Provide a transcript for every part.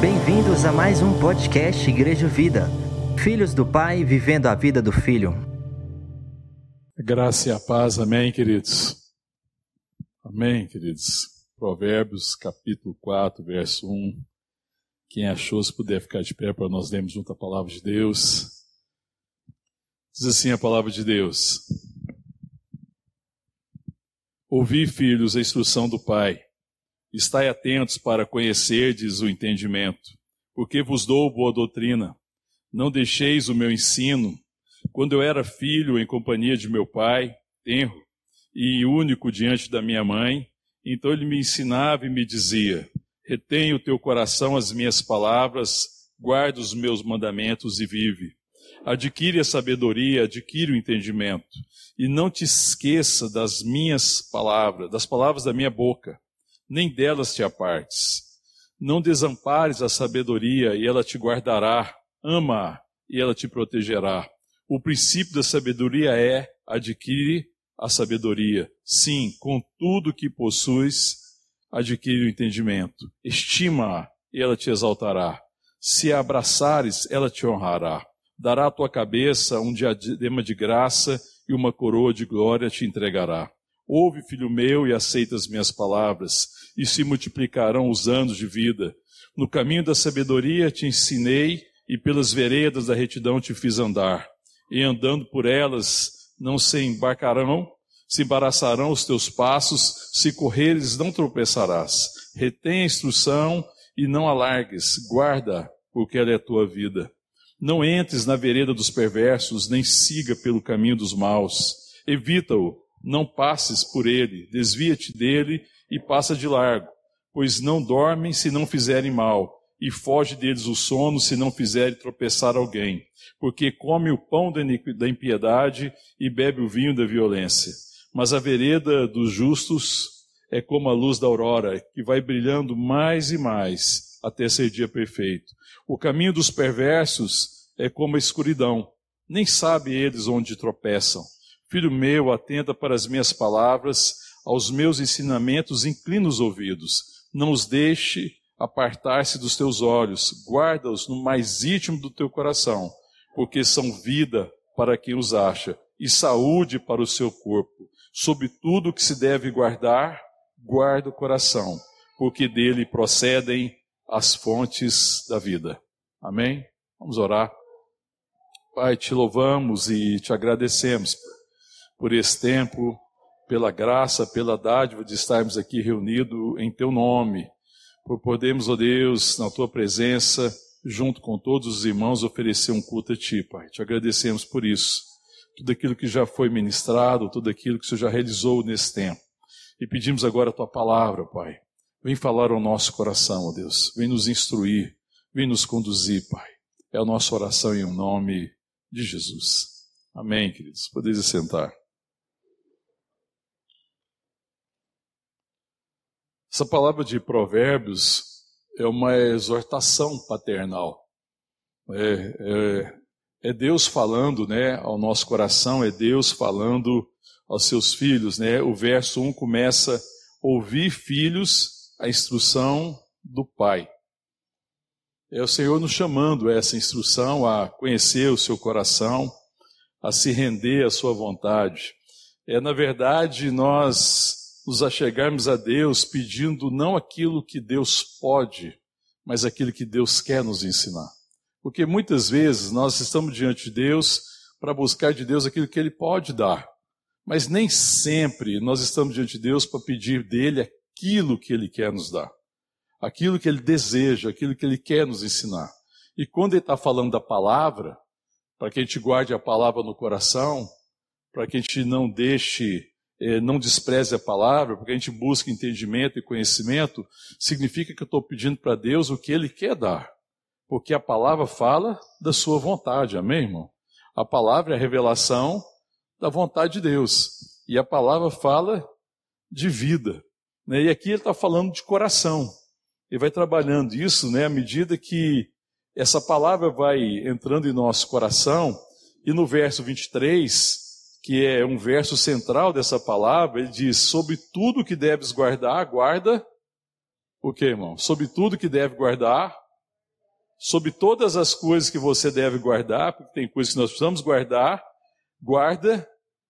Bem-vindos a mais um podcast Igreja Vida. Filhos do Pai vivendo a vida do Filho. Graça e a paz, amém, queridos. Amém, queridos. Provérbios, capítulo 4, verso 1. Quem achou, se puder ficar de pé para nós lermos junto a palavra de Deus. Diz assim a palavra de Deus: Ouvi, filhos, a instrução do Pai. Estai atentos para conhecerdes o entendimento, porque vos dou boa doutrina. Não deixeis o meu ensino. Quando eu era filho em companhia de meu pai, tenro, e único diante da minha mãe, então ele me ensinava e me dizia: Retém o teu coração as minhas palavras, guarda os meus mandamentos e vive. Adquire a sabedoria, adquire o entendimento, e não te esqueça das minhas palavras, das palavras da minha boca, nem delas te apartes. Não desampares a sabedoria, e ela te guardará. Ama e ela te protegerá. O princípio da sabedoria é adquire a sabedoria. Sim, com tudo que possuis, adquire o entendimento. Estima-a e ela te exaltará. Se a abraçares, ela te honrará. Dará à tua cabeça um diadema de graça e uma coroa de glória te entregará. Ouve, filho meu, e aceita as minhas palavras, e se multiplicarão os anos de vida. No caminho da sabedoria te ensinei, e pelas veredas da retidão te fiz andar. E andando por elas não se embarcarão se embaraçarão os teus passos, se correres não tropeçarás. Retém a instrução e não alargues, guarda, porque ela é a tua vida. Não entres na vereda dos perversos, nem siga pelo caminho dos maus. Evita-o, não passes por ele, desvia-te dele e passa de largo, pois não dormem se não fizerem mal, e foge deles o sono se não fizerem tropeçar alguém, porque come o pão da impiedade e bebe o vinho da violência mas a vereda dos justos é como a luz da aurora, que vai brilhando mais e mais até ser dia perfeito. O caminho dos perversos é como a escuridão, nem sabe eles onde tropeçam. Filho meu, atenta para as minhas palavras, aos meus ensinamentos, inclina os ouvidos. Não os deixe apartar-se dos teus olhos, guarda-os no mais íntimo do teu coração, porque são vida para quem os acha e saúde para o seu corpo. Sobre tudo que se deve guardar, guarda o coração, porque dele procedem as fontes da vida. Amém? Vamos orar. Pai, te louvamos e te agradecemos por esse tempo, pela graça, pela dádiva de estarmos aqui reunidos em teu nome, por podermos, ó Deus, na tua presença, junto com todos os irmãos, oferecer um culto a ti, Pai. Te agradecemos por isso tudo aquilo que já foi ministrado, tudo aquilo que o Senhor já realizou nesse tempo. E pedimos agora a tua palavra, Pai. Vem falar ao nosso coração, ó Deus. Vem nos instruir, vem nos conduzir, Pai. É a nossa oração em nome de Jesus. Amém, queridos. Podeis sentar. Essa palavra de Provérbios é uma exortação paternal. É, é, é Deus falando, né, ao nosso coração, é Deus falando aos seus filhos, né? O verso 1 começa: ouvir filhos a instrução do Pai. É o Senhor nos chamando a essa instrução a conhecer o seu coração, a se render à sua vontade. É, na verdade, nós nos achegarmos a Deus pedindo não aquilo que Deus pode, mas aquilo que Deus quer nos ensinar. Porque muitas vezes nós estamos diante de Deus para buscar de Deus aquilo que Ele pode dar. Mas nem sempre nós estamos diante de Deus para pedir dele aquilo que Ele quer nos dar. Aquilo que Ele deseja, aquilo que Ele quer nos ensinar. E quando Ele está falando da palavra, para que a gente guarde a palavra no coração, para que a gente não deixe, eh, não despreze a palavra, porque a gente busca entendimento e conhecimento, significa que eu estou pedindo para Deus o que Ele quer dar porque a palavra fala da sua vontade, amém, irmão? A palavra é a revelação da vontade de Deus. E a palavra fala de vida. Né? E aqui ele está falando de coração. Ele vai trabalhando isso né, à medida que essa palavra vai entrando em nosso coração. E no verso 23, que é um verso central dessa palavra, ele diz: Sobre tudo que deves guardar, guarda o que, irmão? Sobre tudo que deve guardar, sobre todas as coisas que você deve guardar, porque tem coisas que nós precisamos guardar, guarda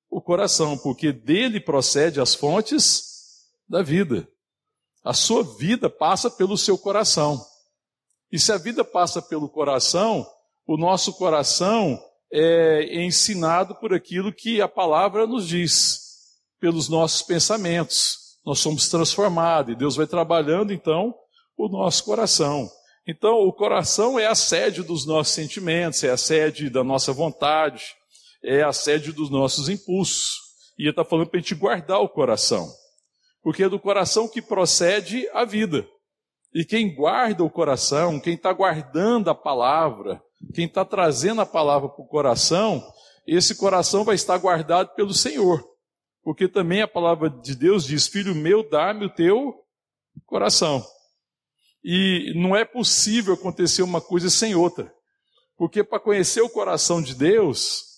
o coração, porque dele procede as fontes da vida. A sua vida passa pelo seu coração. E se a vida passa pelo coração, o nosso coração é ensinado por aquilo que a palavra nos diz, pelos nossos pensamentos. Nós somos transformados e Deus vai trabalhando então o nosso coração. Então, o coração é a sede dos nossos sentimentos, é a sede da nossa vontade, é a sede dos nossos impulsos. E ele está falando para a gente guardar o coração, porque é do coração que procede a vida. E quem guarda o coração, quem está guardando a palavra, quem está trazendo a palavra para o coração, esse coração vai estar guardado pelo Senhor. Porque também a palavra de Deus diz: Filho meu, dá-me o teu coração. E não é possível acontecer uma coisa sem outra. Porque para conhecer o coração de Deus,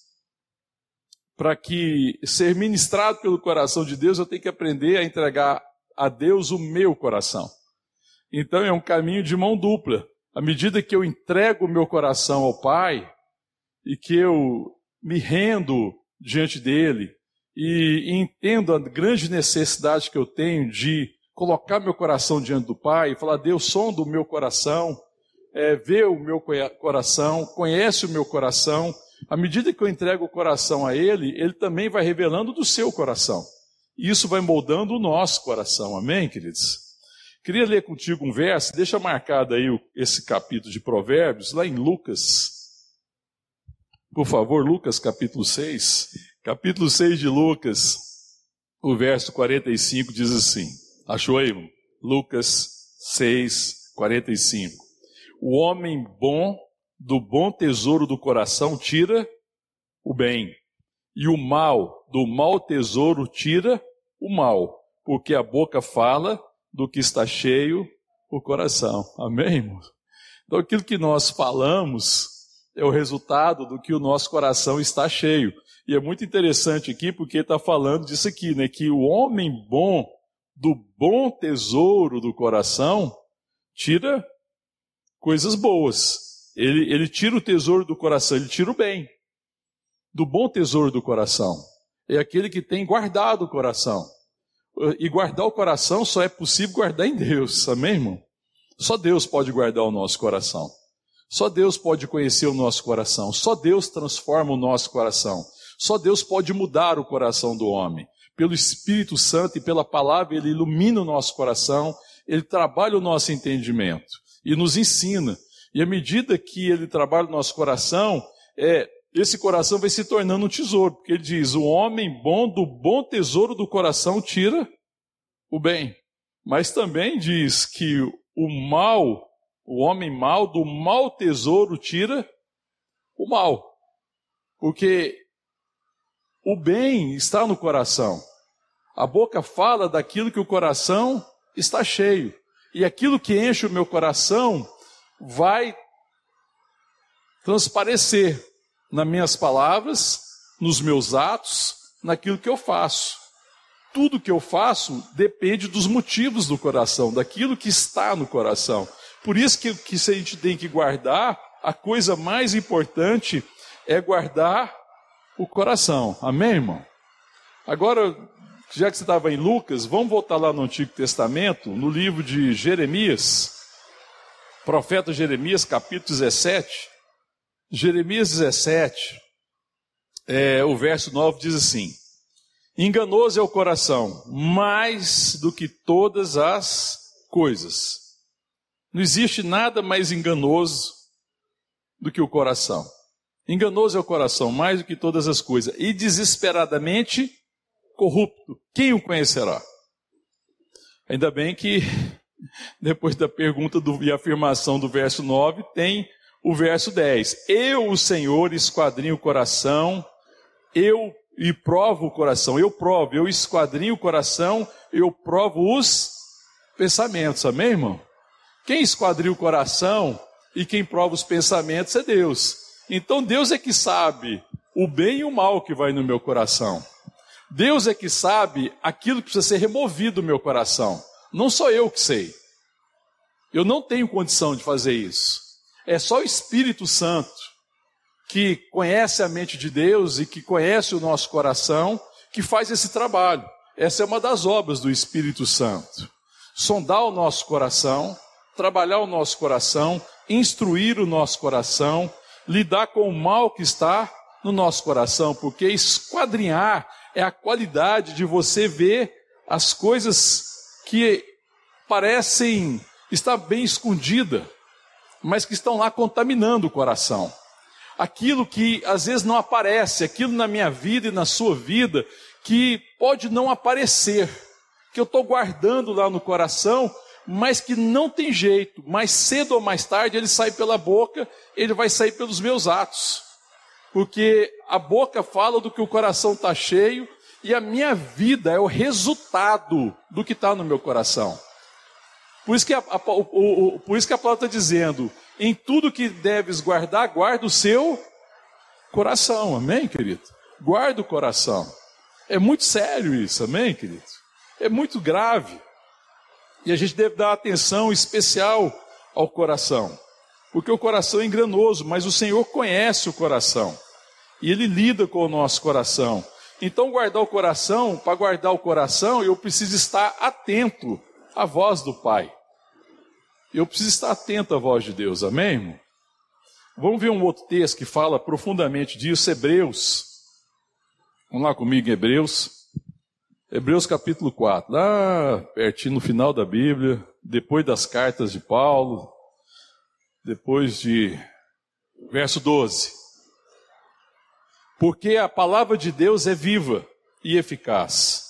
para que ser ministrado pelo coração de Deus, eu tenho que aprender a entregar a Deus o meu coração. Então é um caminho de mão dupla. À medida que eu entrego o meu coração ao Pai e que eu me rendo diante dele e entendo a grande necessidade que eu tenho de colocar meu coração diante do Pai e falar: Deus, som do meu coração, é, vê o meu coração, conhece o meu coração. À medida que eu entrego o coração a Ele, Ele também vai revelando do seu coração. E isso vai moldando o nosso coração. Amém, queridos? Queria ler contigo um verso, deixa marcado aí esse capítulo de Provérbios, lá em Lucas. Por favor, Lucas capítulo 6. Capítulo 6 de Lucas, o verso 45 diz assim: Achou aí, irmão? Lucas 6, 45. O homem bom, do bom tesouro do coração, tira o bem, e o mal, do mau tesouro, tira o mal, porque a boca fala do que está cheio o coração. Amém, irmãos? Então, aquilo que nós falamos é o resultado do que o nosso coração está cheio. E é muito interessante aqui, porque está falando disso aqui, né? Que o homem bom, do bom tesouro do coração, tira coisas boas. Ele, ele tira o tesouro do coração, ele tira o bem. Do bom tesouro do coração. É aquele que tem guardado o coração. E guardar o coração só é possível guardar em Deus, amém, irmão? Só Deus pode guardar o nosso coração. Só Deus pode conhecer o nosso coração. Só Deus transforma o nosso coração. Só Deus pode mudar o coração do homem. Pelo Espírito Santo e pela palavra, Ele ilumina o nosso coração, Ele trabalha o nosso entendimento e nos ensina. E à medida que Ele trabalha o nosso coração, é, esse coração vai se tornando um tesouro, porque ele diz: o homem bom do bom tesouro do coração tira o bem. Mas também diz que o mal, o homem mal do mau tesouro tira o mal. Porque o bem está no coração. A boca fala daquilo que o coração está cheio. E aquilo que enche o meu coração vai transparecer nas minhas palavras, nos meus atos, naquilo que eu faço. Tudo que eu faço depende dos motivos do coração, daquilo que está no coração. Por isso que, que a gente tem que guardar, a coisa mais importante é guardar o coração. Amém, irmão? Agora, já que você estava em Lucas, vamos voltar lá no Antigo Testamento, no livro de Jeremias, profeta Jeremias, capítulo 17. Jeremias 17, é, o verso 9 diz assim: Enganoso é o coração, mais do que todas as coisas. Não existe nada mais enganoso do que o coração. Enganoso é o coração, mais do que todas as coisas, e desesperadamente corrupto. Quem o conhecerá? Ainda bem que, depois da pergunta do, e afirmação do verso 9, tem o verso 10. Eu, o Senhor, esquadrinho o coração, eu e provo o coração, eu provo, eu esquadrinho o coração, eu provo os pensamentos, amém, irmão? Quem esquadrinha o coração e quem prova os pensamentos é Deus. Então Deus é que sabe o bem e o mal que vai no meu coração. Deus é que sabe aquilo que precisa ser removido do meu coração. Não sou eu que sei. Eu não tenho condição de fazer isso. É só o Espírito Santo que conhece a mente de Deus e que conhece o nosso coração que faz esse trabalho. Essa é uma das obras do Espírito Santo. Sondar o nosso coração, trabalhar o nosso coração, instruir o nosso coração, lidar com o mal que está no nosso coração, porque esquadrinhar é a qualidade de você ver as coisas que parecem estar bem escondidas, mas que estão lá contaminando o coração. Aquilo que às vezes não aparece, aquilo na minha vida e na sua vida que pode não aparecer, que eu estou guardando lá no coração, mas que não tem jeito, mais cedo ou mais tarde ele sai pela boca, ele vai sair pelos meus atos porque a boca fala do que o coração está cheio e a minha vida é o resultado do que está no meu coração. Por isso que a, a, o, o, por isso que a palavra está dizendo: em tudo que deves guardar, guarda o seu coração. Amém, querido? Guarda o coração. É muito sério isso, amém, querido? É muito grave. E a gente deve dar atenção especial ao coração. Porque o coração é enganoso, mas o Senhor conhece o coração e Ele lida com o nosso coração. Então, guardar o coração, para guardar o coração, eu preciso estar atento à voz do Pai. Eu preciso estar atento à voz de Deus, amém, irmão? Vamos ver um outro texto que fala profundamente disso, Hebreus. Vamos lá comigo Hebreus. Hebreus capítulo 4, lá pertinho no final da Bíblia, depois das cartas de Paulo, depois de verso 12. Porque a palavra de Deus é viva e eficaz,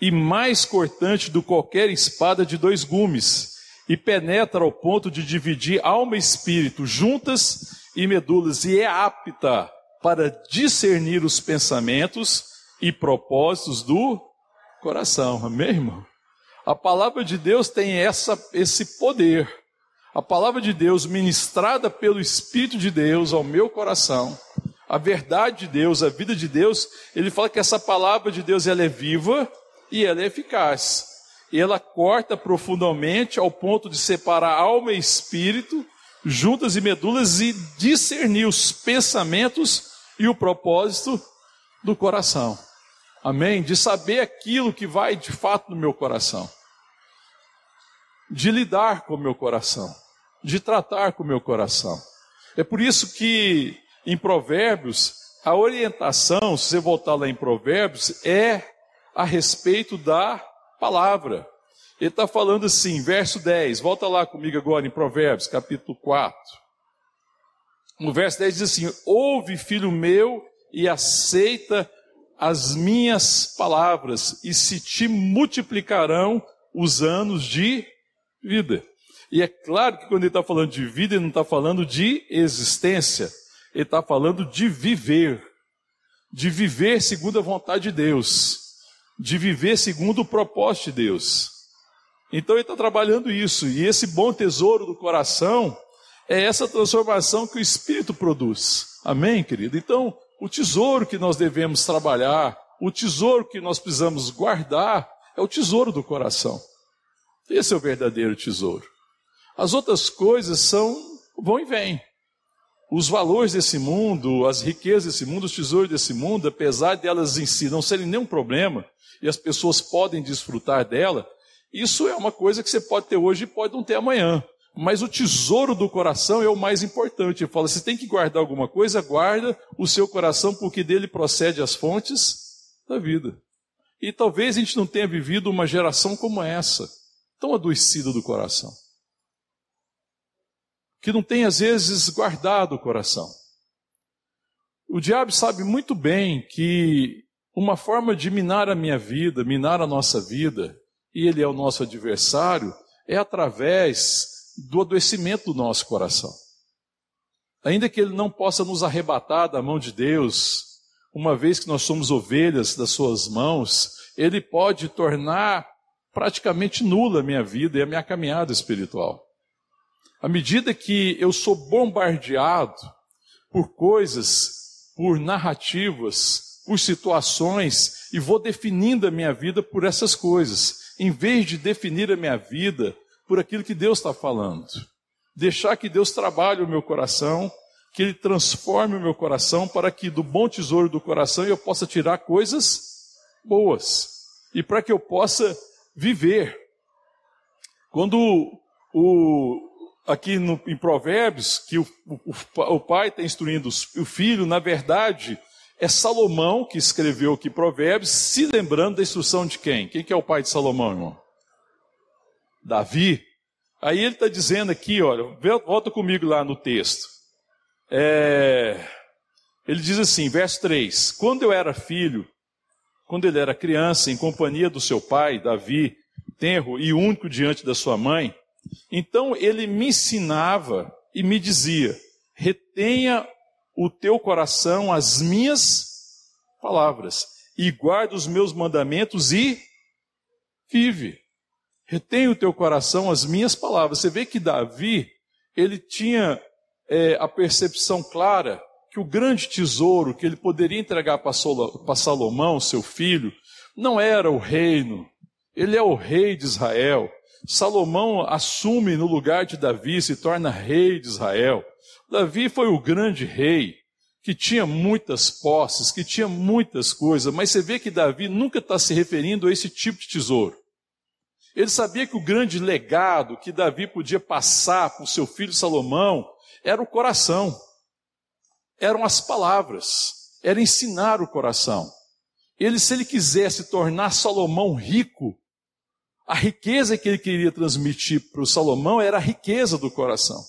e mais cortante do que qualquer espada de dois gumes, e penetra ao ponto de dividir alma e espírito, juntas e medulas, e é apta para discernir os pensamentos e propósitos do coração. Amém, irmão? A palavra de Deus tem essa, esse poder. A palavra de Deus, ministrada pelo Espírito de Deus ao meu coração, a verdade de Deus, a vida de Deus, ele fala que essa palavra de Deus ela é viva e ela é eficaz. E ela corta profundamente ao ponto de separar alma e espírito, juntas e medulas, e discernir os pensamentos e o propósito do coração. Amém? De saber aquilo que vai de fato no meu coração. De lidar com o meu coração. De tratar com o meu coração. É por isso que em Provérbios, a orientação, se você voltar lá em Provérbios, é a respeito da palavra. Ele está falando assim, verso 10, volta lá comigo agora em Provérbios, capítulo 4. No verso 10 diz assim: Ouve, filho meu, e aceita as minhas palavras, e se te multiplicarão os anos de vida. E é claro que quando ele está falando de vida, ele não está falando de existência. Ele está falando de viver, de viver segundo a vontade de Deus, de viver segundo o propósito de Deus. Então ele está trabalhando isso, e esse bom tesouro do coração é essa transformação que o Espírito produz. Amém, querido? Então, o tesouro que nós devemos trabalhar, o tesouro que nós precisamos guardar, é o tesouro do coração. Esse é o verdadeiro tesouro. As outras coisas são vão e vêm os valores desse mundo, as riquezas desse mundo, os tesouros desse mundo, apesar delas em si não serem nenhum problema, e as pessoas podem desfrutar dela, isso é uma coisa que você pode ter hoje e pode não ter amanhã. Mas o tesouro do coração é o mais importante. Ele fala: você tem que guardar alguma coisa, guarda o seu coração, porque dele procede as fontes da vida. E talvez a gente não tenha vivido uma geração como essa, tão adoecida do coração que não tem às vezes guardado o coração. O diabo sabe muito bem que uma forma de minar a minha vida, minar a nossa vida, e ele é o nosso adversário, é através do adoecimento do nosso coração. Ainda que ele não possa nos arrebatar da mão de Deus, uma vez que nós somos ovelhas das suas mãos, ele pode tornar praticamente nula a minha vida e a minha caminhada espiritual. À medida que eu sou bombardeado por coisas por narrativas, por situações e vou definindo a minha vida por essas coisas, em vez de definir a minha vida por aquilo que Deus está falando. Deixar que Deus trabalhe o meu coração, que Ele transforme o meu coração para que do bom tesouro do coração eu possa tirar coisas boas e para que eu possa viver. Quando o, aqui no, em Provérbios, que o, o, o pai está instruindo o filho, na verdade, é Salomão que escreveu aqui Provérbios, se lembrando da instrução de quem? Quem que é o pai de Salomão, irmão? Davi. Aí ele está dizendo aqui, olha, volta comigo lá no texto. É, ele diz assim, verso 3: Quando eu era filho, quando ele era criança, em companhia do seu pai, Davi, tenro e único diante da sua mãe, então ele me ensinava e me dizia: retenha o teu coração as minhas palavras e guarda os meus mandamentos e vive. Retenha o teu coração as minhas palavras. Você vê que Davi, ele tinha é, a percepção clara que o grande tesouro que ele poderia entregar para Salomão, seu filho, não era o reino, ele é o rei de Israel. Salomão assume no lugar de Davi, se torna rei de Israel. Davi foi o grande rei, que tinha muitas posses, que tinha muitas coisas, mas você vê que Davi nunca está se referindo a esse tipo de tesouro. Ele sabia que o grande legado que Davi podia passar para o seu filho Salomão era o coração, eram as palavras, era ensinar o coração. Ele, se ele quisesse tornar Salomão rico, a riqueza que ele queria transmitir para o Salomão era a riqueza do coração.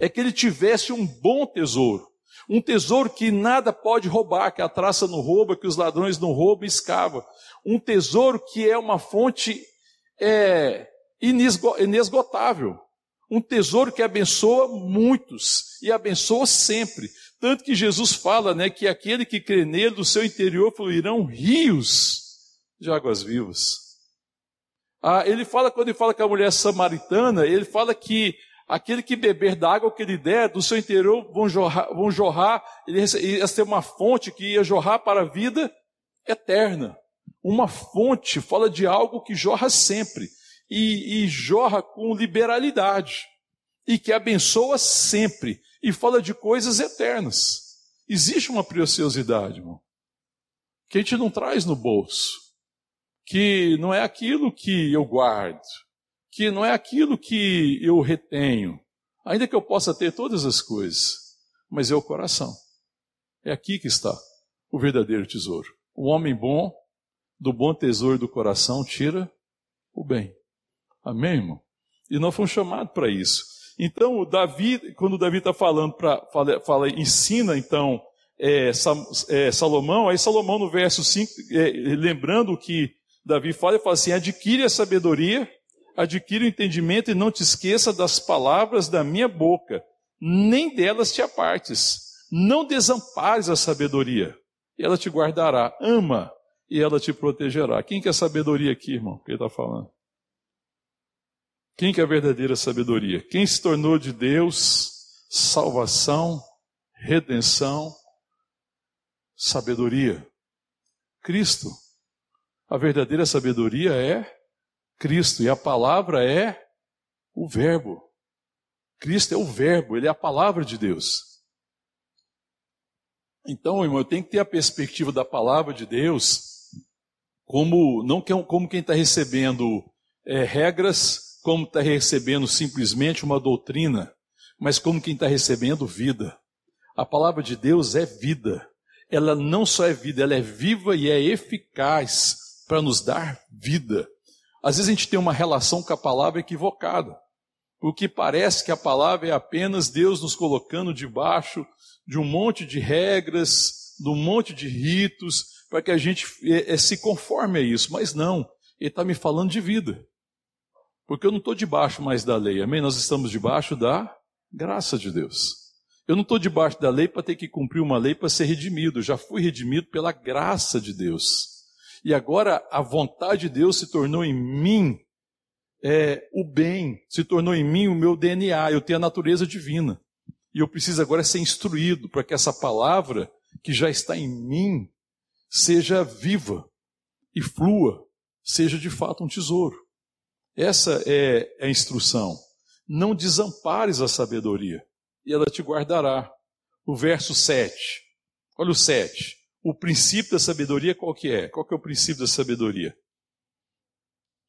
É que ele tivesse um bom tesouro. Um tesouro que nada pode roubar, que a traça não rouba, que os ladrões não roubam e escava. Um tesouro que é uma fonte é, inesgotável. Um tesouro que abençoa muitos e abençoa sempre. Tanto que Jesus fala né, que aquele que crê nele, do seu interior fluirão rios de águas vivas. Ah, ele fala, quando ele fala com a mulher samaritana, ele fala que aquele que beber da água que ele der, do seu interior vão jorrar, vão jorrar ele ia ser uma fonte que ia jorrar para a vida eterna. Uma fonte fala de algo que jorra sempre e, e jorra com liberalidade e que abençoa sempre e fala de coisas eternas. Existe uma preciosidade, irmão, que a gente não traz no bolso que não é aquilo que eu guardo, que não é aquilo que eu retenho, ainda que eu possa ter todas as coisas, mas é o coração. É aqui que está o verdadeiro tesouro. O homem bom, do bom tesouro do coração, tira o bem. Amém, irmão? E nós fomos chamados para isso. Então, o Davi, quando o Davi está falando, para fala, fala, ensina então é, é, Salomão, aí Salomão no verso 5, é, lembrando que Davi fala e fala assim: adquire a sabedoria, adquire o entendimento e não te esqueça das palavras da minha boca, nem delas te apartes. Não desampares a sabedoria, e ela te guardará. Ama, e ela te protegerá. Quem que é sabedoria aqui, irmão? Que ele está falando? Quem que é a verdadeira sabedoria? Quem se tornou de Deus, salvação, redenção, sabedoria? Cristo. A verdadeira sabedoria é Cristo e a palavra é o Verbo. Cristo é o Verbo, ele é a palavra de Deus. Então, irmão, eu tenho que ter a perspectiva da palavra de Deus como não como quem está recebendo é, regras, como está recebendo simplesmente uma doutrina, mas como quem está recebendo vida. A palavra de Deus é vida. Ela não só é vida, ela é viva e é eficaz para nos dar vida. Às vezes a gente tem uma relação com a palavra equivocada, porque parece que a palavra é apenas Deus nos colocando debaixo de um monte de regras, de um monte de ritos, para que a gente é, é, se conforme a isso. Mas não, Ele está me falando de vida. Porque eu não estou debaixo mais da lei, amém? Nós estamos debaixo da graça de Deus. Eu não estou debaixo da lei para ter que cumprir uma lei para ser redimido. Eu já fui redimido pela graça de Deus. E agora a vontade de Deus se tornou em mim é, o bem, se tornou em mim o meu DNA, eu tenho a natureza divina. E eu preciso agora ser instruído para que essa palavra que já está em mim seja viva e flua, seja de fato um tesouro. Essa é a instrução. Não desampares a sabedoria, e ela te guardará. O verso 7. Olha o 7. O princípio da sabedoria qual que é? Qual que é o princípio da sabedoria?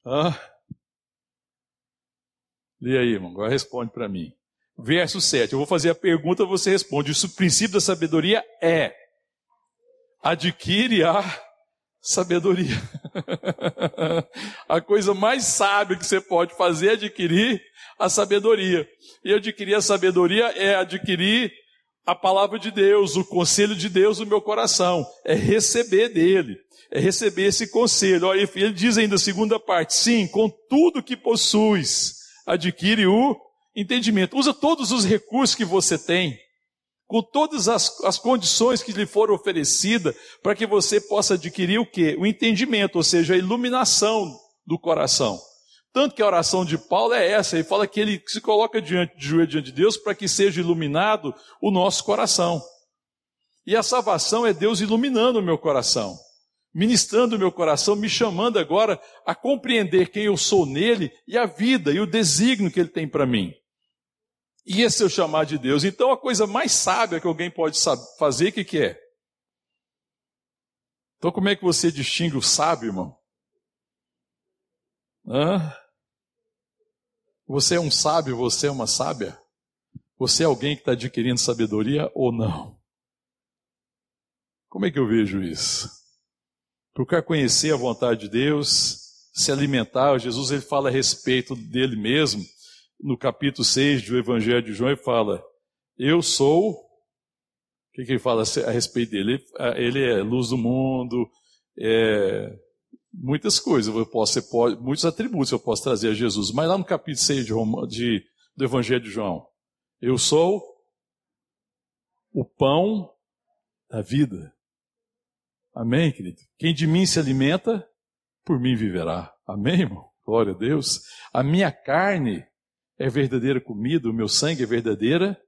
Ah? Lê aí, irmão. Agora responde para mim. Verso 7. Eu vou fazer a pergunta, você responde. O princípio da sabedoria é adquire a sabedoria. a coisa mais sábia que você pode fazer é adquirir a sabedoria. E adquirir a sabedoria é adquirir a palavra de Deus, o conselho de Deus no meu coração. É receber dele. É receber esse conselho. Olha, ele diz ainda a segunda parte: sim, com tudo que possuis, adquire o entendimento. Usa todos os recursos que você tem com todas as, as condições que lhe foram oferecidas, para que você possa adquirir o quê? O entendimento, ou seja, a iluminação do coração. Tanto que a oração de Paulo é essa, ele fala que ele se coloca diante de joelho diante de Deus para que seja iluminado o nosso coração. E a salvação é Deus iluminando o meu coração, ministrando o meu coração, me chamando agora a compreender quem eu sou nele e a vida e o desígnio que ele tem para mim. E esse é o chamar de Deus. Então a coisa mais sábia que alguém pode fazer, o que, que é? Então como é que você distingue o sábio, irmão? Hã? Você é um sábio, você é uma sábia? Você é alguém que está adquirindo sabedoria ou não? Como é que eu vejo isso? Procurar conhecer a vontade de Deus, se alimentar. Jesus ele fala a respeito dele mesmo no capítulo 6 do Evangelho de João, ele fala: Eu sou. O que, que ele fala a respeito dele? Ele é luz do mundo, é, muitas coisas, eu posso, pode, muitos atributos eu posso trazer a Jesus. Mas lá no capítulo 6 de, de, do Evangelho de João, eu sou o pão da vida. Amém, querido? Quem de mim se alimenta, por mim viverá. Amém, irmão? Glória a Deus. A minha carne é verdadeira comida, o meu sangue é verdadeira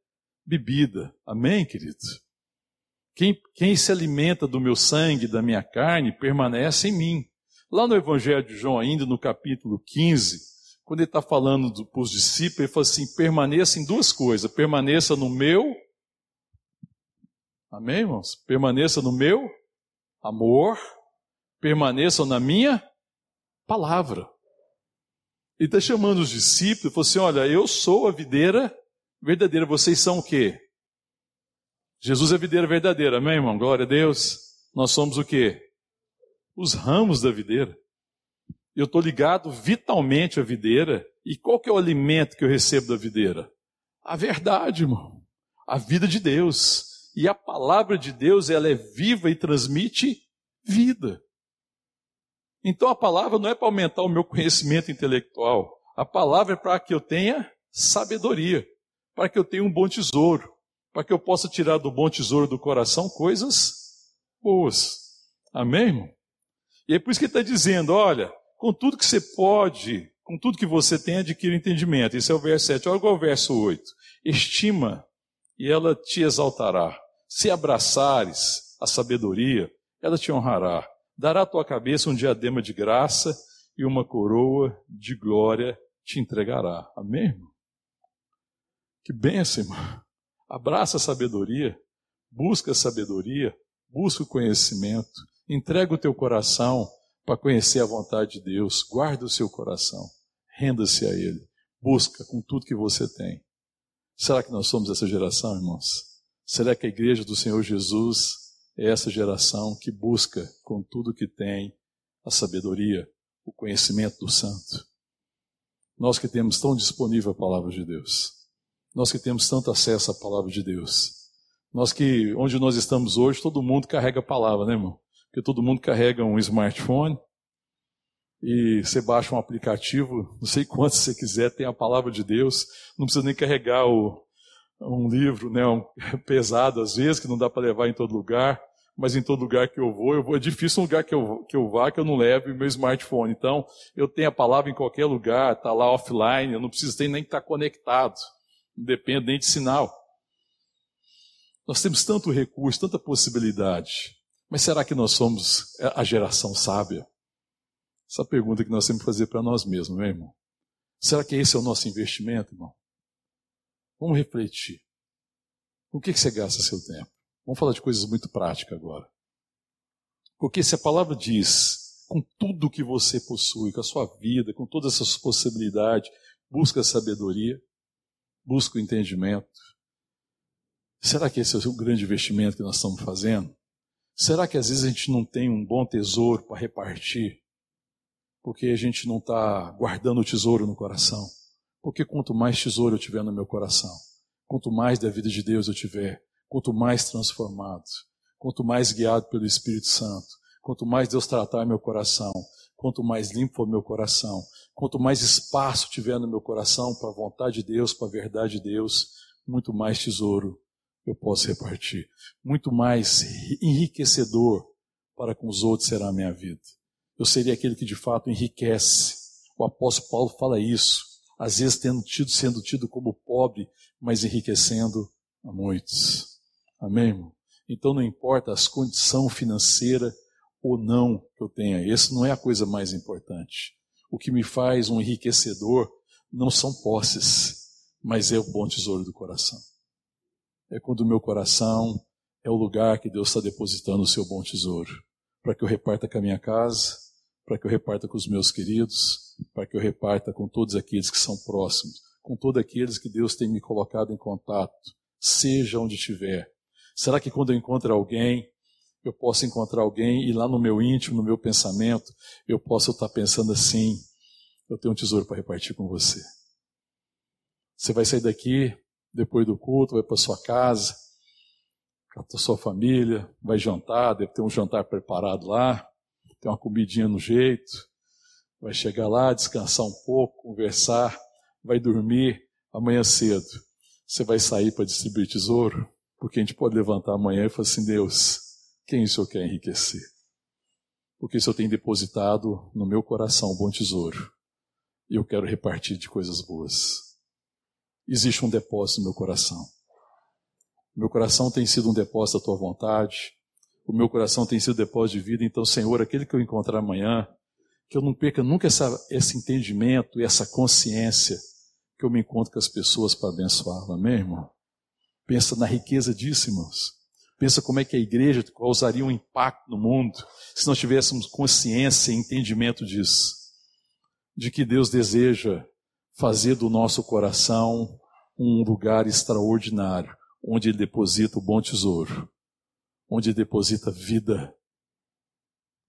bebida. Amém, querido? Quem, quem se alimenta do meu sangue, da minha carne, permanece em mim. Lá no Evangelho de João, ainda no capítulo 15, quando ele está falando para os discípulos, ele fala assim: permaneça em duas coisas, permaneça no meu. Amém, irmãos? Permaneça no meu amor, permaneçam na minha palavra. Ele está chamando os discípulos e falou assim: Olha, eu sou a videira verdadeira, vocês são o quê? Jesus é a videira verdadeira, amém, irmão? Glória a Deus. Nós somos o quê? Os ramos da videira. Eu estou ligado vitalmente à videira. E qual que é o alimento que eu recebo da videira? A verdade, irmão. A vida de Deus. E a palavra de Deus, ela é viva e transmite vida. Então a palavra não é para aumentar o meu conhecimento intelectual. A palavra é para que eu tenha sabedoria, para que eu tenha um bom tesouro, para que eu possa tirar do bom tesouro do coração coisas boas. Amém, irmão? E é por isso que ele está dizendo: olha, com tudo que você pode, com tudo que você tem, adquire entendimento. Esse é o verso 7. Olha o verso 8. Estima e ela te exaltará. Se abraçares a sabedoria, ela te honrará dará à tua cabeça um diadema de graça e uma coroa de glória te entregará. Amém, irmão? Que bênção, irmão. Abraça a sabedoria, busca a sabedoria, busca o conhecimento, entrega o teu coração para conhecer a vontade de Deus, guarda o seu coração, renda-se a Ele, busca com tudo que você tem. Será que nós somos essa geração, irmãos? Será que a igreja do Senhor Jesus é essa geração que busca com tudo que tem a sabedoria, o conhecimento do santo. Nós que temos tão disponível a palavra de Deus, nós que temos tanto acesso à palavra de Deus, nós que, onde nós estamos hoje, todo mundo carrega a palavra, né, irmão? Porque todo mundo carrega um smartphone e você baixa um aplicativo, não sei quanto você quiser, tem a palavra de Deus, não precisa nem carregar o, um livro né, um, pesado às vezes, que não dá para levar em todo lugar mas em todo lugar que eu vou, eu vou é difícil um lugar que eu, que eu vá que eu não leve meu smartphone. Então, eu tenho a palavra em qualquer lugar, está lá offline, eu não preciso nem estar tá conectado, independente de sinal. Nós temos tanto recurso, tanta possibilidade. Mas será que nós somos a geração sábia? Essa pergunta que nós temos que fazer para nós mesmos, meu irmão. Será que esse é o nosso investimento, irmão? Vamos refletir. O que você gasta seu tempo? Vamos falar de coisas muito práticas agora. Porque se a palavra diz, com tudo que você possui, com a sua vida, com todas essas possibilidades, busca a sabedoria, busca o entendimento. Será que esse é o grande investimento que nós estamos fazendo? Será que às vezes a gente não tem um bom tesouro para repartir? Porque a gente não está guardando o tesouro no coração. Porque quanto mais tesouro eu tiver no meu coração, quanto mais da vida de Deus eu tiver, quanto mais transformado, quanto mais guiado pelo Espírito Santo, quanto mais Deus tratar meu coração, quanto mais limpo for meu coração, quanto mais espaço tiver no meu coração para a vontade de Deus, para a verdade de Deus, muito mais tesouro eu posso repartir. Muito mais enriquecedor para com os outros será a minha vida. Eu seria aquele que de fato enriquece. O apóstolo Paulo fala isso. Às vezes tendo tido, sendo tido como pobre, mas enriquecendo a muitos. Amém, irmão? Então não importa as condição financeira ou não que eu tenha. Esse não é a coisa mais importante. O que me faz um enriquecedor não são posses, mas é o bom tesouro do coração. É quando o meu coração é o lugar que Deus está depositando o seu bom tesouro, para que eu reparta com a minha casa, para que eu reparta com os meus queridos, para que eu reparta com todos aqueles que são próximos, com todos aqueles que Deus tem me colocado em contato, seja onde estiver. Será que quando eu encontro alguém, eu posso encontrar alguém e lá no meu íntimo, no meu pensamento, eu posso estar pensando assim: eu tenho um tesouro para repartir com você. Você vai sair daqui depois do culto, vai para sua casa, com a sua família, vai jantar, deve ter um jantar preparado lá, tem uma comidinha no jeito, vai chegar lá, descansar um pouco, conversar, vai dormir amanhã cedo. Você vai sair para distribuir tesouro, porque a gente pode levantar amanhã e falar assim: Deus, quem o Senhor quer enriquecer? Porque o Senhor tem depositado no meu coração um bom tesouro. E eu quero repartir de coisas boas. Existe um depósito no meu coração. O meu coração tem sido um depósito da tua vontade. O meu coração tem sido depósito de vida. Então, Senhor, aquele que eu encontrar amanhã, que eu não perca nunca essa, esse entendimento e essa consciência que eu me encontro com as pessoas para abençoá-la. Amém, irmão? Pensa na riqueza disso, irmãos. Pensa como é que a igreja causaria um impacto no mundo se nós tivéssemos consciência e entendimento disso. De que Deus deseja fazer do nosso coração um lugar extraordinário, onde Ele deposita o bom tesouro, onde Ele deposita vida.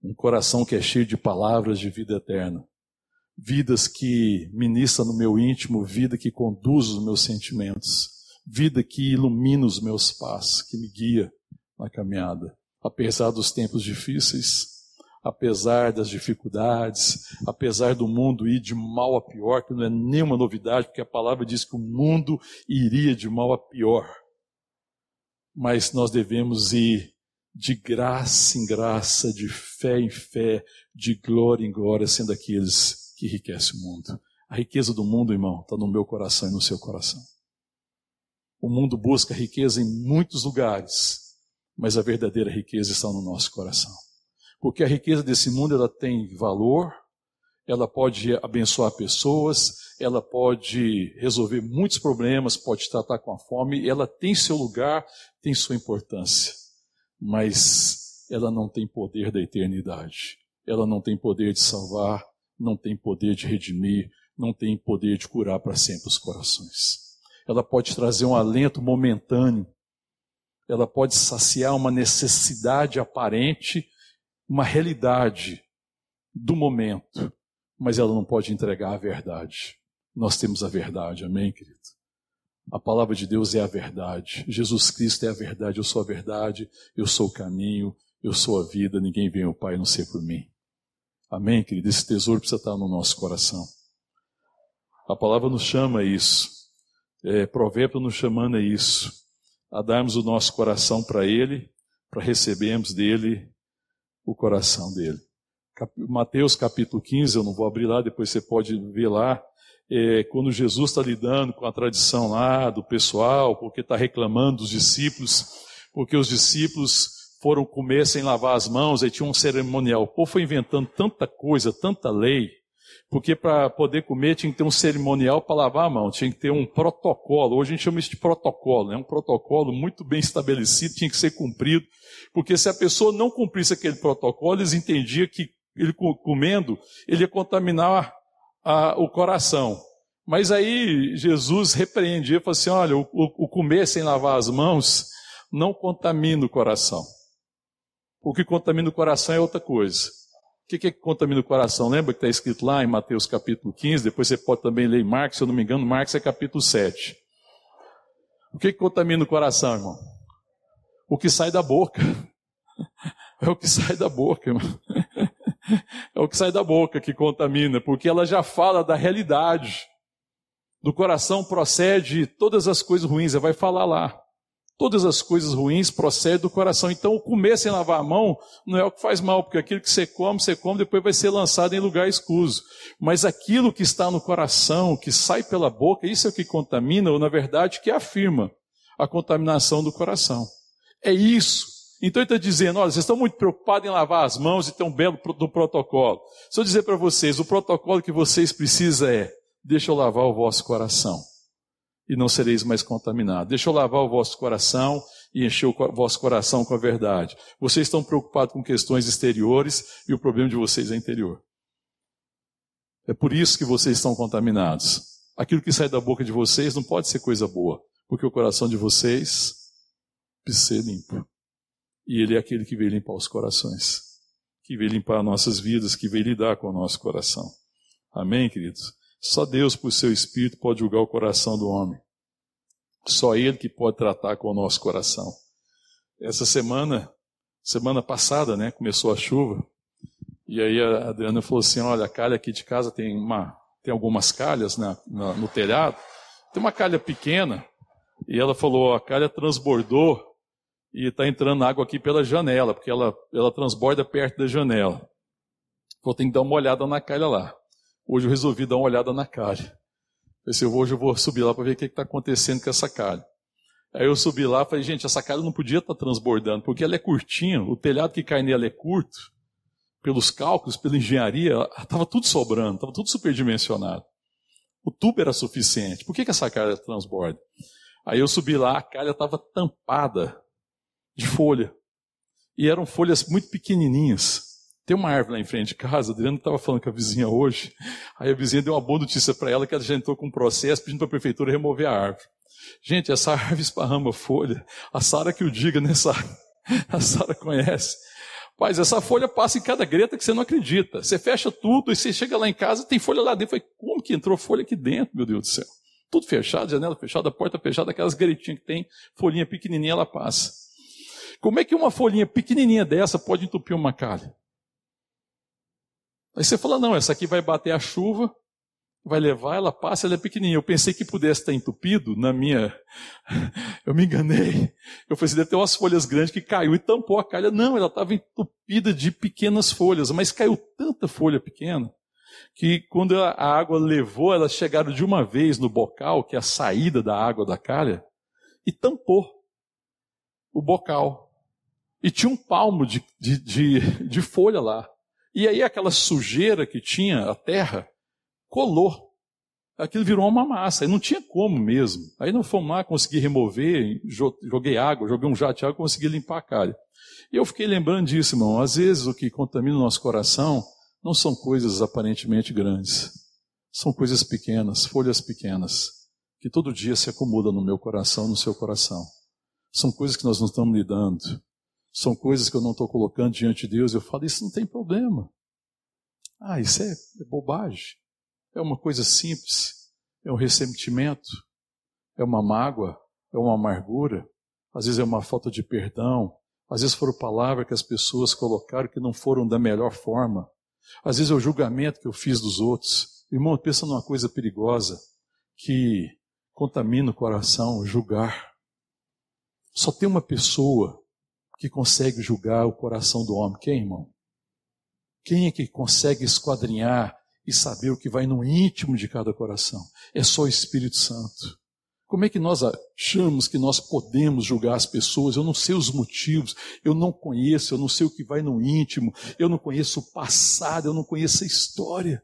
Um coração que é cheio de palavras de vida eterna. Vidas que ministram no meu íntimo, vida que conduz os meus sentimentos, vida que ilumina os meus passos, que me guia na caminhada. Apesar dos tempos difíceis, apesar das dificuldades, apesar do mundo ir de mal a pior, que não é nenhuma novidade, porque a palavra diz que o mundo iria de mal a pior. Mas nós devemos ir de graça em graça, de fé em fé, de glória em glória, sendo aqueles que enriquecem o mundo. A riqueza do mundo, irmão, está no meu coração e no seu coração. O mundo busca riqueza em muitos lugares, mas a verdadeira riqueza está no nosso coração. Porque a riqueza desse mundo ela tem valor, ela pode abençoar pessoas, ela pode resolver muitos problemas, pode tratar com a fome, ela tem seu lugar, tem sua importância, mas ela não tem poder da eternidade. Ela não tem poder de salvar, não tem poder de redimir, não tem poder de curar para sempre os corações. Ela pode trazer um alento momentâneo, ela pode saciar uma necessidade aparente, uma realidade do momento, mas ela não pode entregar a verdade. Nós temos a verdade, amém, querido? A palavra de Deus é a verdade. Jesus Cristo é a verdade. Eu sou a verdade, eu sou o caminho, eu sou a vida. Ninguém vem ao Pai não ser por mim. Amém, querido? Esse tesouro precisa estar no nosso coração. A palavra nos chama a isso. É, provérbio nos chamando a isso a darmos o nosso coração para Ele, para recebermos dele o coração dele. Mateus capítulo 15, eu não vou abrir lá, depois você pode ver lá, é, quando Jesus está lidando com a tradição lá do pessoal, porque está reclamando dos discípulos, porque os discípulos foram comer sem lavar as mãos, aí tinha um cerimonial. O povo foi inventando tanta coisa, tanta lei, porque para poder comer tinha que ter um cerimonial para lavar a mão, tinha que ter um protocolo. Hoje a gente chama isso de protocolo, é né? um protocolo muito bem estabelecido, tinha que ser cumprido, porque se a pessoa não cumprisse aquele protocolo, eles entendiam que ele comendo, ele ia contaminar a, o coração. Mas aí Jesus repreendia e falou assim: olha, o, o comer sem lavar as mãos não contamina o coração. O que contamina o coração é outra coisa. Que, que contamina o coração? Lembra que está escrito lá em Mateus capítulo 15, depois você pode também ler em Marcos, se eu não me engano, Marcos é capítulo 7. O que, que contamina o coração, irmão? O que sai da boca. É o que sai da boca, irmão. É o que sai da boca que contamina, porque ela já fala da realidade. Do coração procede todas as coisas ruins, ela vai falar lá. Todas as coisas ruins procedem do coração. Então, o comer sem lavar a mão não é o que faz mal, porque aquilo que você come, você come, depois vai ser lançado em lugar escuso. Mas aquilo que está no coração, que sai pela boca, isso é o que contamina, ou na verdade, que afirma a contaminação do coração. É isso. Então ele está dizendo: olha, vocês estão muito preocupados em lavar as mãos e tão belo do protocolo. Se eu dizer para vocês, o protocolo que vocês precisam é: deixa eu lavar o vosso coração e não sereis mais contaminados. Deixa eu lavar o vosso coração e encher o vosso coração com a verdade. Vocês estão preocupados com questões exteriores e o problema de vocês é interior. É por isso que vocês estão contaminados. Aquilo que sai da boca de vocês não pode ser coisa boa, porque o coração de vocês precisa ser limpo. E Ele é aquele que veio limpar os corações, que veio limpar nossas vidas, que veio lidar com o nosso coração. Amém, queridos? Só Deus, por seu Espírito, pode julgar o coração do homem. Só Ele que pode tratar com o nosso coração. Essa semana, semana passada, né, começou a chuva, e aí a Adriana falou assim: olha, a calha aqui de casa tem, uma, tem algumas calhas no telhado, tem uma calha pequena, e ela falou: a calha transbordou e está entrando água aqui pela janela, porque ela, ela transborda perto da janela. Vou ter que dar uma olhada na calha lá. Hoje eu resolvi dar uma olhada na calha. Pensei, hoje eu vou subir lá para ver o que está acontecendo com essa calha. Aí eu subi lá e falei, gente, essa calha não podia estar tá transbordando, porque ela é curtinha, o telhado que cai nela é curto, pelos cálculos, pela engenharia, estava tudo sobrando, estava tudo superdimensionado. O tubo era suficiente. Por que, que essa calha transborda? Aí eu subi lá, a calha estava tampada de folha. E eram folhas muito pequenininhas. Tem uma árvore lá em frente de casa, a Adriana estava falando com a vizinha hoje, aí a vizinha deu uma boa notícia para ela que ela já entrou com um processo pedindo para a prefeitura remover a árvore. Gente, essa árvore esparrama folha. A Sara que o diga, né, Sara? A Sara conhece. Mas essa folha passa em cada greta que você não acredita. Você fecha tudo e você chega lá em casa tem folha lá dentro. Falei, como que entrou folha aqui dentro, meu Deus do céu? Tudo fechado, janela fechada, porta fechada, aquelas gretinhas que tem, folhinha pequenininha, ela passa. Como é que uma folhinha pequenininha dessa pode entupir uma calha? Aí você fala, não, essa aqui vai bater a chuva, vai levar, ela passa, ela é pequenininha. Eu pensei que pudesse estar entupido na minha. Eu me enganei. Eu falei, assim, deve ter umas folhas grandes que caiu e tampou a calha. Não, ela estava entupida de pequenas folhas, mas caiu tanta folha pequena que quando a água levou, elas chegaram de uma vez no bocal, que é a saída da água da calha, e tampou o bocal. E tinha um palmo de, de, de, de folha lá. E aí aquela sujeira que tinha a terra colou. Aquilo virou uma massa, e não tinha como mesmo. Aí não fomos lá, consegui remover, joguei água, joguei um jato de água, consegui limpar a calha. E eu fiquei lembrando disso, irmão. Às vezes o que contamina o nosso coração não são coisas aparentemente grandes. São coisas pequenas, folhas pequenas, que todo dia se acumulam no meu coração, no seu coração. São coisas que nós não estamos lidando são coisas que eu não estou colocando diante de Deus, eu falo, isso não tem problema. Ah, isso é, é bobagem. É uma coisa simples. É um ressentimento. É uma mágoa. É uma amargura. Às vezes é uma falta de perdão. Às vezes foram palavras que as pessoas colocaram que não foram da melhor forma. Às vezes é o julgamento que eu fiz dos outros. Irmão, pensa numa coisa perigosa que contamina o coração, julgar. Só tem uma pessoa que consegue julgar o coração do homem? Quem, irmão? Quem é que consegue esquadrinhar e saber o que vai no íntimo de cada coração? É só o Espírito Santo. Como é que nós achamos que nós podemos julgar as pessoas? Eu não sei os motivos, eu não conheço, eu não sei o que vai no íntimo, eu não conheço o passado, eu não conheço a história.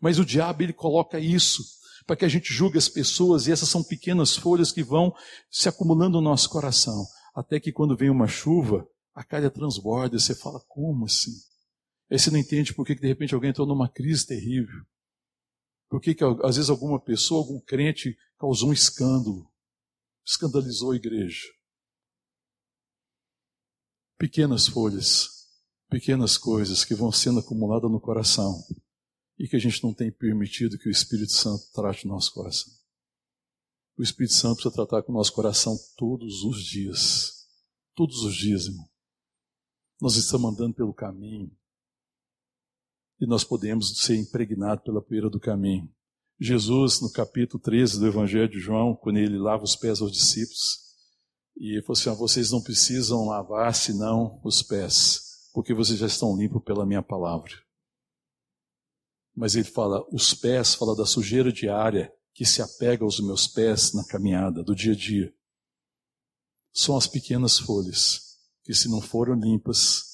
Mas o diabo, ele coloca isso para que a gente julgue as pessoas, e essas são pequenas folhas que vão se acumulando no nosso coração, até que quando vem uma chuva, a calha transborda, e você fala, como assim? Aí você não entende por que de repente alguém entrou numa crise terrível. Por que, que às vezes alguma pessoa, algum crente causou um escândalo, escandalizou a igreja. Pequenas folhas, pequenas coisas que vão sendo acumuladas no coração e que a gente não tem permitido que o Espírito Santo trate o nosso coração. O Espírito Santo precisa tratar com o nosso coração todos os dias. Todos os dias, irmão. Nós estamos andando pelo caminho e nós podemos ser impregnados pela poeira do caminho. Jesus, no capítulo 13 do Evangelho de João, quando ele lava os pés aos discípulos, e ele falou assim: ah, vocês não precisam lavar senão os pés, porque vocês já estão limpos pela minha palavra. Mas ele fala: os pés, fala da sujeira diária que se apega aos meus pés na caminhada do dia a dia. São as pequenas folhas que, se não foram limpas,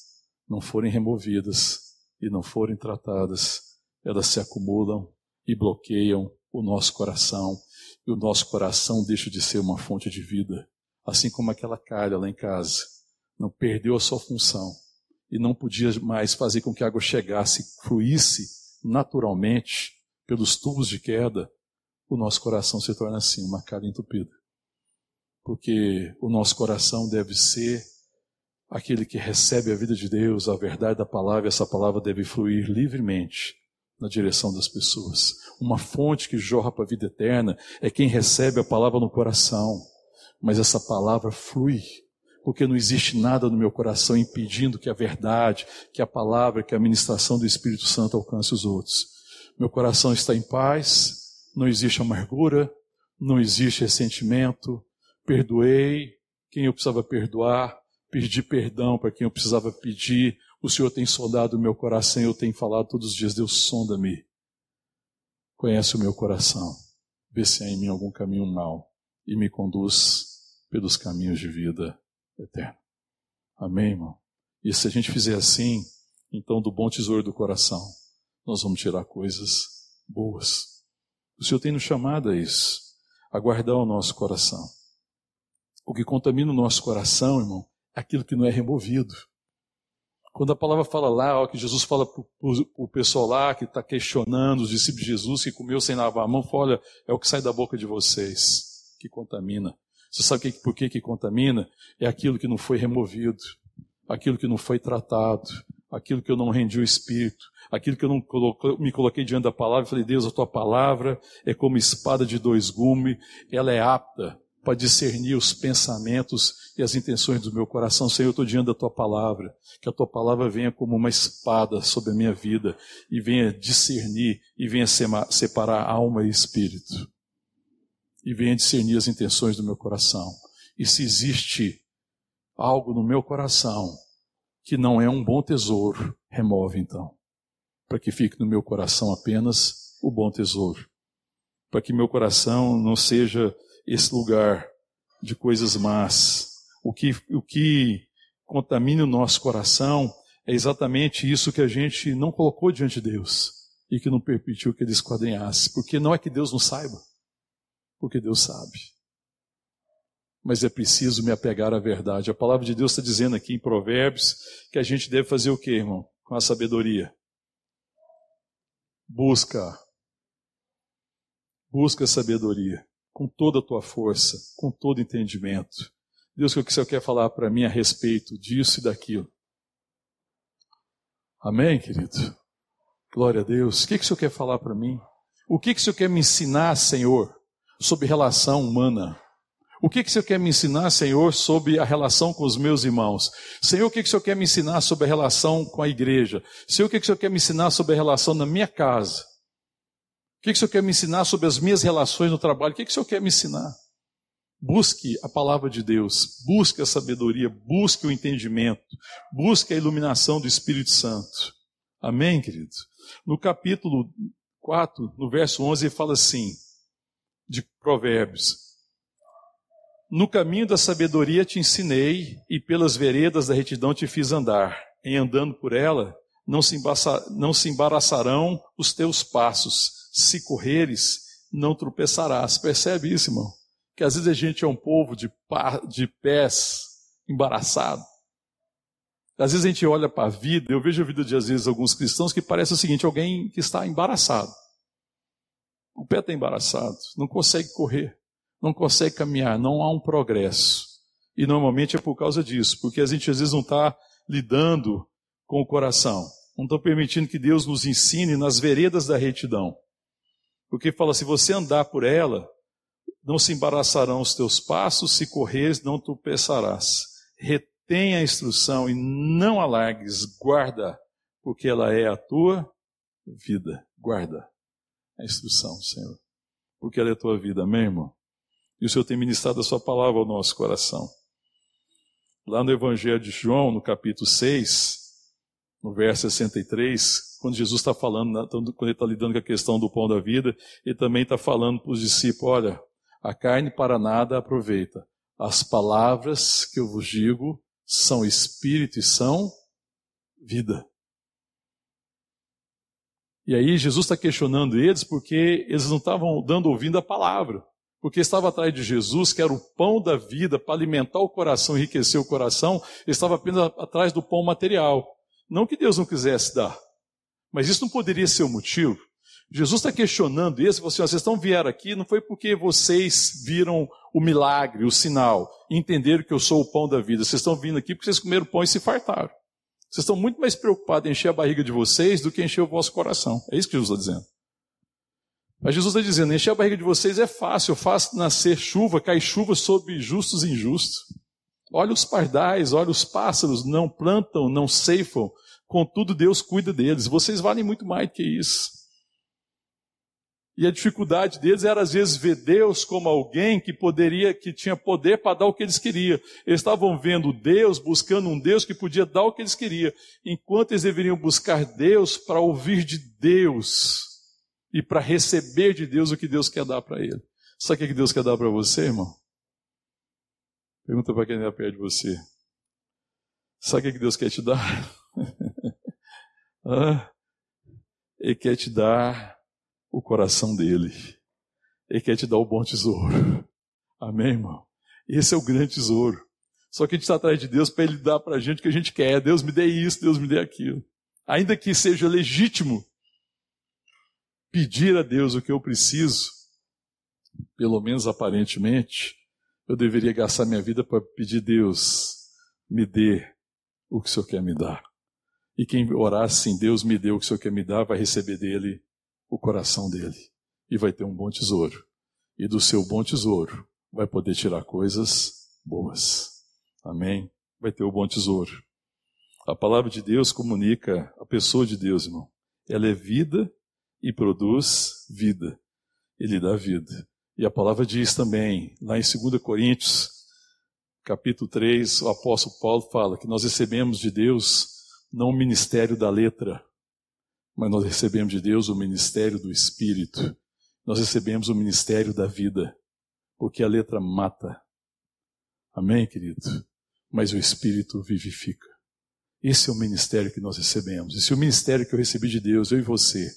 não forem removidas e não forem tratadas, elas se acumulam e bloqueiam o nosso coração, e o nosso coração deixa de ser uma fonte de vida, assim como aquela calha lá em casa não perdeu a sua função e não podia mais fazer com que a água chegasse, fluísse naturalmente pelos tubos de queda, o nosso coração se torna assim, uma calha entupida. Porque o nosso coração deve ser aquele que recebe a vida de Deus, a verdade da palavra, e essa palavra deve fluir livremente na direção das pessoas. Uma fonte que jorra para a vida eterna é quem recebe a palavra no coração. Mas essa palavra flui, porque não existe nada no meu coração impedindo que a verdade, que a palavra, que a ministração do Espírito Santo alcance os outros. Meu coração está em paz, não existe amargura, não existe ressentimento. Perdoei quem eu precisava perdoar, pedi perdão para quem eu precisava pedir, o Senhor tem sondado o meu coração eu tenho falado todos os dias, Deus sonda-me. Conhece o meu coração. Vê se há em mim algum caminho mau e me conduz pelos caminhos de vida eterna. Amém, irmão? E se a gente fizer assim, então do bom tesouro do coração, nós vamos tirar coisas boas. O Senhor tem nos chamado a isso, a guardar o nosso coração. O que contamina o nosso coração, irmão, é aquilo que não é removido. Quando a palavra fala lá, ó, que Jesus fala para o pessoal lá que está questionando os discípulos de Jesus que comeu sem lavar a mão, fala, olha, é o que sai da boca de vocês que contamina. Você sabe por que, que contamina? É aquilo que não foi removido, aquilo que não foi tratado, aquilo que eu não rendi o Espírito, aquilo que eu não me coloquei diante da palavra falei, Deus, a tua palavra é como espada de dois gumes, ela é apta para discernir os pensamentos e as intenções do meu coração. Senhor, eu estou diante da tua palavra. Que a tua palavra venha como uma espada sobre a minha vida e venha discernir e venha separar alma e espírito. E venha discernir as intenções do meu coração. E se existe algo no meu coração que não é um bom tesouro, remove então. Para que fique no meu coração apenas o bom tesouro. Para que meu coração não seja esse lugar de coisas más. O que, o que contamina o nosso coração é exatamente isso que a gente não colocou diante de Deus e que não permitiu que ele esquadrinhasse. Porque não é que Deus não saiba, porque Deus sabe. Mas é preciso me apegar à verdade. A palavra de Deus está dizendo aqui em Provérbios que a gente deve fazer o que, irmão? Com a sabedoria. Busca. Busca sabedoria com toda a tua força, com todo entendimento. Deus, o que o Senhor quer falar para mim a respeito disso e daquilo? Amém, querido? Glória a Deus. O que, que o Senhor quer falar para mim? O que, que o Senhor quer me ensinar, Senhor, sobre relação humana? O que, que o Senhor quer me ensinar, Senhor, sobre a relação com os meus irmãos? Senhor, o que, que o Senhor quer me ensinar sobre a relação com a igreja? Senhor, o que, que o Senhor quer me ensinar sobre a relação na minha casa? O que, que o Senhor quer me ensinar sobre as minhas relações no trabalho? O que, que o Senhor quer me ensinar? Busque a palavra de Deus, busque a sabedoria, busque o entendimento, busque a iluminação do Espírito Santo. Amém, querido? No capítulo 4, no verso 11, ele fala assim, de Provérbios: No caminho da sabedoria te ensinei, e pelas veredas da retidão te fiz andar. Em andando por ela, não se, não se embaraçarão os teus passos. Se correres, não tropeçarás. Percebe isso, irmão? Que às vezes a gente é um povo de, de pés embaraçado. Às vezes a gente olha para a vida, eu vejo a vida de às vezes alguns cristãos que parece o seguinte, alguém que está embaraçado. O pé está embaraçado, não consegue correr, não consegue caminhar, não há um progresso. E normalmente é por causa disso, porque a gente às vezes não está lidando com o coração, não está permitindo que Deus nos ensine nas veredas da retidão. Porque fala, se você andar por ela, não se embaraçarão os teus passos, se correres, não tropeçarás tenha a instrução e não alargues, guarda, porque ela é a tua vida. Guarda a instrução, Senhor, porque ela é a tua vida, amém, irmão? E o Senhor tem ministrado a sua palavra ao nosso coração. Lá no Evangelho de João, no capítulo 6, no verso 63, quando Jesus está falando, né, quando ele está lidando com a questão do pão da vida, ele também está falando para os discípulos: olha, a carne para nada aproveita. As palavras que eu vos digo são espírito e são vida. E aí Jesus está questionando eles porque eles não estavam dando ouvindo a palavra. Porque estava atrás de Jesus, que era o pão da vida, para alimentar o coração, enriquecer o coração, estava apenas atrás do pão material. Não que Deus não quisesse dar, mas isso não poderia ser o motivo. Jesus está questionando isso, você, vocês estão vieram aqui, não foi porque vocês viram o milagre, o sinal, e entenderam que eu sou o pão da vida. Vocês estão vindo aqui porque vocês comeram pão e se fartaram. Vocês estão muito mais preocupados em encher a barriga de vocês do que encher o vosso coração. É isso que Jesus está dizendo. Mas Jesus está dizendo: encher a barriga de vocês é fácil, eu faço nascer chuva, cai chuva sobre justos e injustos. Olha os pardais, olha os pássaros, não plantam, não ceifam, contudo Deus cuida deles. Vocês valem muito mais que isso. E a dificuldade deles era às vezes ver Deus como alguém que poderia, que tinha poder para dar o que eles queriam. Eles estavam vendo Deus, buscando um Deus que podia dar o que eles queriam, enquanto eles deveriam buscar Deus para ouvir de Deus e para receber de Deus o que Deus quer dar para ele. Sabe o que Deus quer dar para você, irmão? Pergunta para quem está perto de você. Sabe o que Deus quer te dar? ah, ele quer te dar o coração dele. Ele quer te dar o bom tesouro. Amém, irmão? Esse é o grande tesouro. Só que a gente está atrás de Deus para Ele dar para a gente o que a gente quer. Deus me dê isso, Deus me dê aquilo. Ainda que seja legítimo pedir a Deus o que eu preciso, pelo menos aparentemente, eu deveria gastar minha vida para pedir Deus, me dê o que o Senhor quer me dar. E quem orar assim, Deus me dê o que o Senhor quer me dar, vai receber dele o coração dele e vai ter um bom tesouro. E do seu bom tesouro vai poder tirar coisas boas. Amém? Vai ter o bom tesouro. A palavra de Deus comunica a pessoa de Deus, irmão. Ela é vida e produz vida. Ele dá vida. E a palavra diz também, lá em 2 Coríntios, capítulo 3, o apóstolo Paulo fala que nós recebemos de Deus não o ministério da letra, mas nós recebemos de Deus o ministério do Espírito. Nós recebemos o ministério da vida, porque a letra mata. Amém, querido? Mas o Espírito vivifica. Esse é o ministério que nós recebemos. E se o ministério que eu recebi de Deus, eu e você,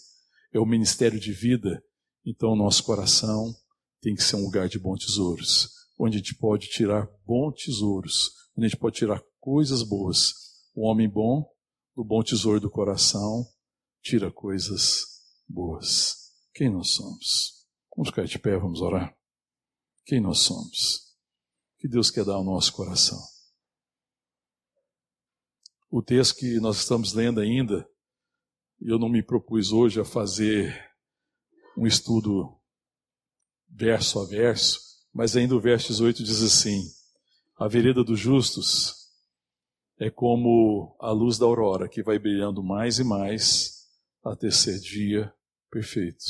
é o ministério de vida, então o nosso coração tem que ser um lugar de bons tesouros, onde a gente pode tirar bons tesouros, onde a gente pode tirar coisas boas. O homem bom, do bom tesouro do coração, tira coisas boas. Quem nós somos? Vamos ficar de pé, vamos orar. Quem nós somos? Que Deus quer dar ao nosso coração. O texto que nós estamos lendo ainda, eu não me propus hoje a fazer um estudo verso a verso, mas ainda o verso 18 diz assim: A vereda dos justos é como a luz da aurora que vai brilhando mais e mais até ser dia perfeito.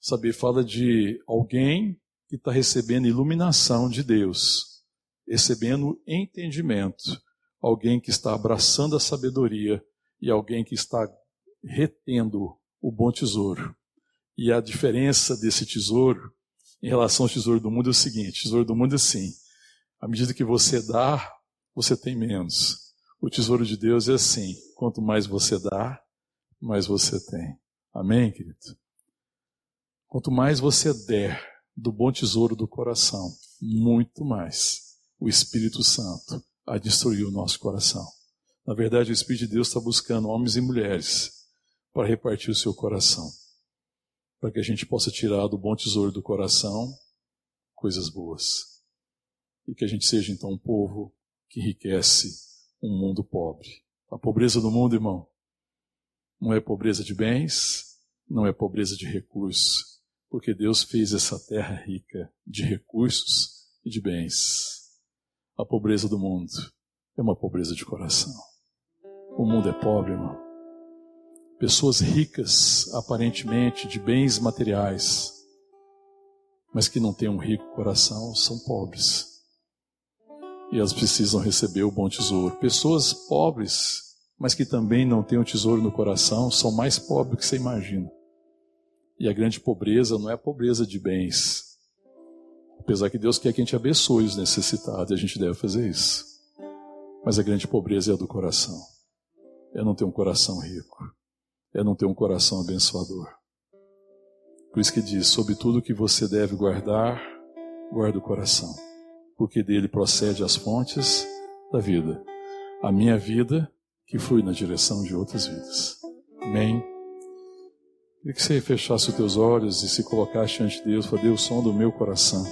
Saber fala de alguém que está recebendo iluminação de Deus, recebendo entendimento, alguém que está abraçando a sabedoria e alguém que está retendo o bom tesouro. E a diferença desse tesouro em relação ao tesouro do mundo é o seguinte: o tesouro do mundo é assim. À medida que você dá, você tem menos. O tesouro de Deus é assim: quanto mais você dá, mais você tem. Amém, querido? Quanto mais você der do bom tesouro do coração, muito mais o Espírito Santo a destruir o nosso coração. Na verdade, o Espírito de Deus está buscando homens e mulheres para repartir o seu coração, para que a gente possa tirar do bom tesouro do coração coisas boas. E que a gente seja então um povo que enriquece um mundo pobre. A pobreza do mundo, irmão, não é pobreza de bens, não é pobreza de recursos, porque Deus fez essa terra rica de recursos e de bens. A pobreza do mundo é uma pobreza de coração. O mundo é pobre, irmão. Pessoas ricas, aparentemente, de bens materiais, mas que não têm um rico coração, são pobres. E elas precisam receber o bom tesouro. Pessoas pobres, mas que também não têm um tesouro no coração, são mais pobres que você imagina. E a grande pobreza não é a pobreza de bens. Apesar que Deus quer que a gente abençoe os necessitados, e a gente deve fazer isso. Mas a grande pobreza é a do coração. É não ter um coração rico. É não ter um coração abençoador. Por isso que diz: sobre tudo que você deve guardar, guarda o coração, porque dele procede as fontes da vida. A minha vida que flui na direção de outras vidas. Amém. Queria que você fechasse os teus olhos e se colocasse diante de Deus, para Deus, som do meu coração.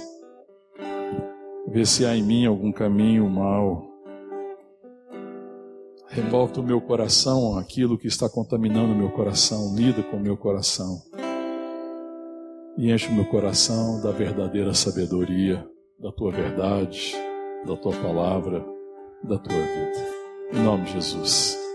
Vê se há em mim algum caminho mal. Remove do meu coração aquilo que está contaminando o meu coração, lida com o meu coração. E enche o meu coração da verdadeira sabedoria, da tua verdade, da tua palavra, da tua vida. Em nome de Jesus.